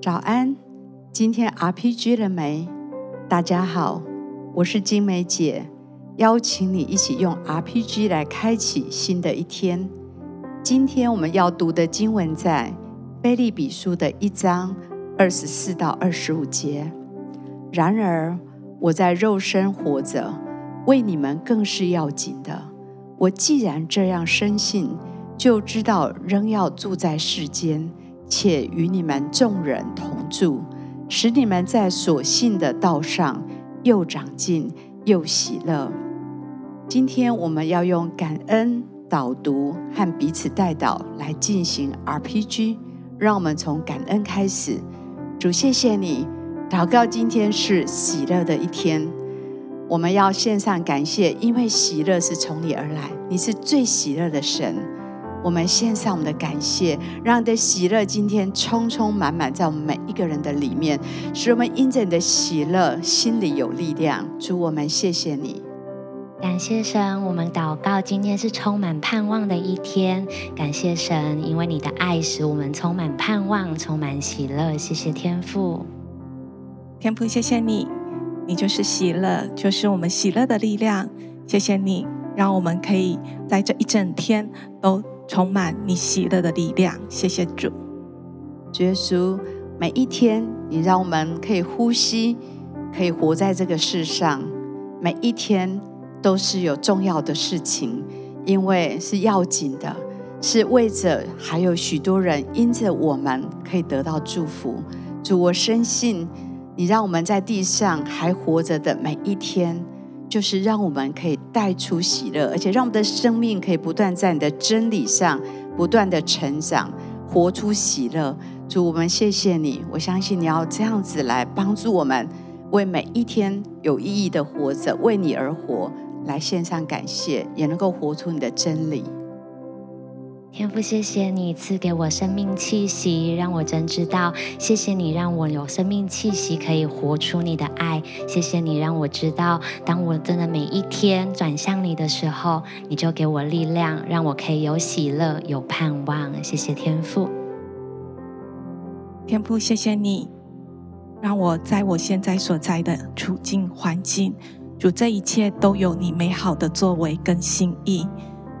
早安，今天 RPG 了没？大家好，我是金梅姐，邀请你一起用 RPG 来开启新的一天。今天我们要读的经文在腓立比书的一章二十四到二十五节。然而我在肉身活着，为你们更是要紧的。我既然这样深信，就知道仍要住在世间，且与你们众人同住，使你们在所信的道上又长进又喜乐。今天我们要用感恩。导读和彼此代祷来进行 RPG，让我们从感恩开始。主，谢谢你，祷告今天是喜乐的一天，我们要献上感谢，因为喜乐是从你而来，你是最喜乐的神。我们献上我们的感谢，让你的喜乐今天充充满满在我们每一个人的里面，使我们因着你的喜乐心里有力量。主，我们谢谢你。感谢神，我们祷告，今天是充满盼望的一天。感谢神，因为你的爱使我们充满盼望，充满喜乐。谢谢天父，天父，谢谢你，你就是喜乐，就是我们喜乐的力量。谢谢你，让我们可以在这一整天都充满你喜乐的力量。谢谢主，主耶稣，每一天你让我们可以呼吸，可以活在这个世上，每一天。都是有重要的事情，因为是要紧的，是为着还有许多人因着我们可以得到祝福。主，我深信你让我们在地上还活着的每一天，就是让我们可以带出喜乐，而且让我们的生命可以不断在你的真理上不断的成长，活出喜乐。主，我们谢谢你，我相信你要这样子来帮助我们，为每一天有意义的活着，为你而活。来献上感谢，也能够活出你的真理。天父，谢谢你赐给我生命气息，让我真知道。谢谢你让我有生命气息，可以活出你的爱。谢谢你让我知道，当我真的每一天转向你的时候，你就给我力量，让我可以有喜乐、有盼望。谢谢天父，天父，谢谢你让我在我现在所在的处境环境。主，这一切都有你美好的作为跟心意。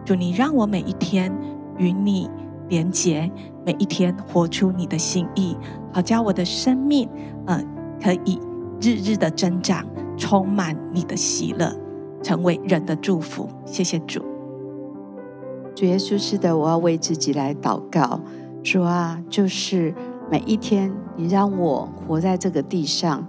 主，你让我每一天与你连结，每一天活出你的心意，好叫我的生命，呃，可以日日的增长，充满你的喜乐，成为人的祝福。谢谢主。主耶稣，是的，我要为自己来祷告。主啊，就是每一天，你让我活在这个地上。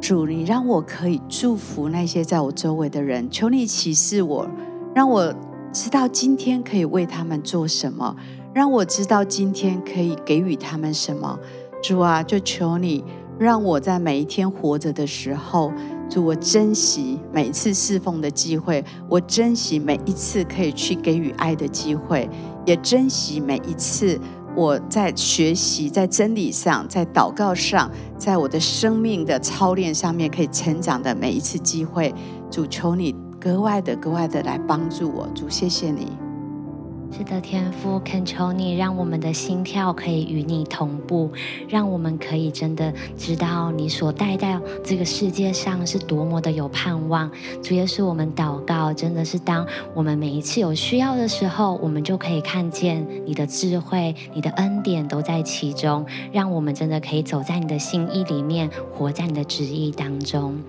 主，你让我可以祝福那些在我周围的人，求你启示我，让我知道今天可以为他们做什么，让我知道今天可以给予他们什么。主啊，就求你让我在每一天活着的时候，主，我珍惜每一次侍奉的机会，我珍惜每一次可以去给予爱的机会，也珍惜每一次。我在学习，在真理上，在祷告上，在我的生命的操练上面，可以成长的每一次机会，主求你格外的、格外的来帮助我，主谢谢你。是的，天父，恳求你让我们的心跳可以与你同步，让我们可以真的知道你所带到这个世界上是多么的有盼望。主耶稣，我们祷告，真的是当我们每一次有需要的时候，我们就可以看见你的智慧、你的恩典都在其中，让我们真的可以走在你的心意里面，活在你的旨意当中。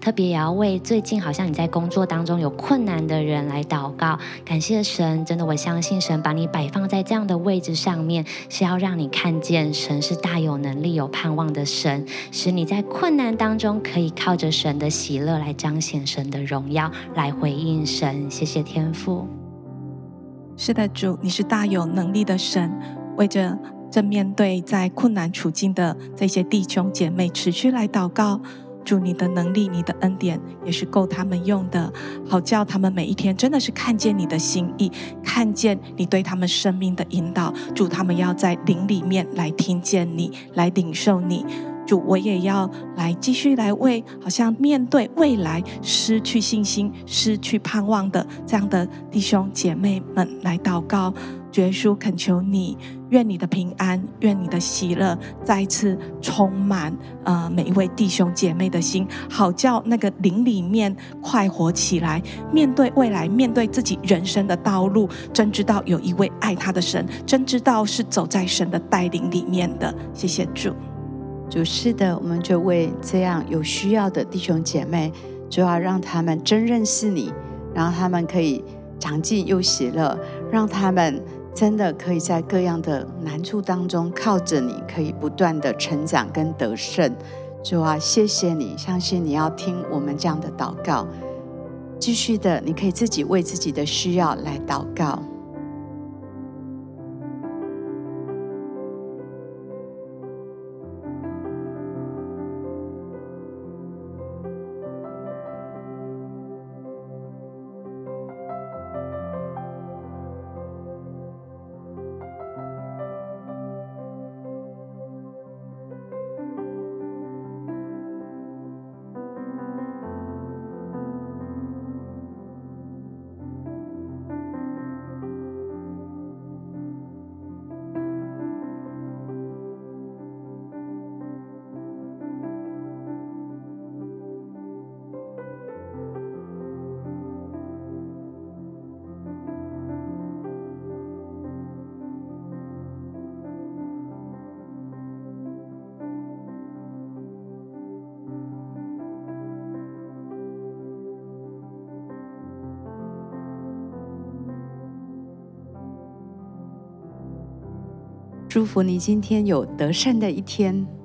特别也要为最近好像你在工作当中有困难的人来祷告，感谢神，真的我相信神把你摆放在这样的位置上面，是要让你看见神是大有能力、有盼望的神，使你在困难当中可以靠着神的喜乐来彰显神的荣耀，来回应神。谢谢天父。是的，主，你是大有能力的神，为着正面对在困难处境的这些弟兄姐妹，持续来祷告。主，你的能力，你的恩典也是够他们用的，好叫他们每一天真的是看见你的心意，看见你对他们生命的引导。主，他们要在灵里面来听见你，来领受你。主，我也要来继续来为好像面对未来失去信心、失去盼望的这样的弟兄姐妹们来祷告。耶稣恳求你，愿你的平安，愿你的喜乐再次充满呃每一位弟兄姐妹的心，好叫那个灵里面快活起来，面对未来，面对自己人生的道路，真知道有一位爱他的神，真知道是走在神的带领里面的。谢谢主，主是的，我们就为这样有需要的弟兄姐妹，就要让他们真认识你，然后他们可以长进又喜乐，让他们。真的可以在各样的难处当中靠着你，可以不断的成长跟得胜。主啊，谢谢你，相信你要听我们这样的祷告。继续的，你可以自己为自己的需要来祷告。祝福你今天有得胜的一天。